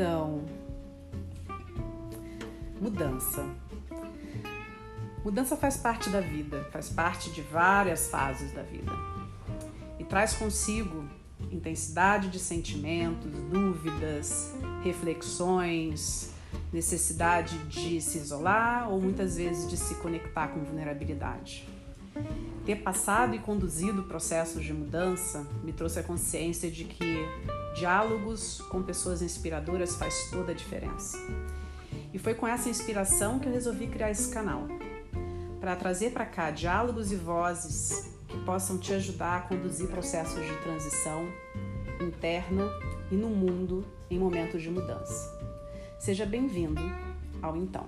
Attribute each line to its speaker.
Speaker 1: Então, mudança. Mudança faz parte da vida, faz parte de várias fases da vida e traz consigo intensidade de sentimentos, dúvidas, reflexões, necessidade de se isolar ou muitas vezes de se conectar com vulnerabilidade. Ter passado e conduzido processos de mudança me trouxe a consciência de que diálogos com pessoas inspiradoras faz toda a diferença. E foi com essa inspiração que eu resolvi criar esse canal para trazer para cá diálogos e vozes que possam te ajudar a conduzir processos de transição interna e no mundo em momentos de mudança. Seja bem-vindo ao Então.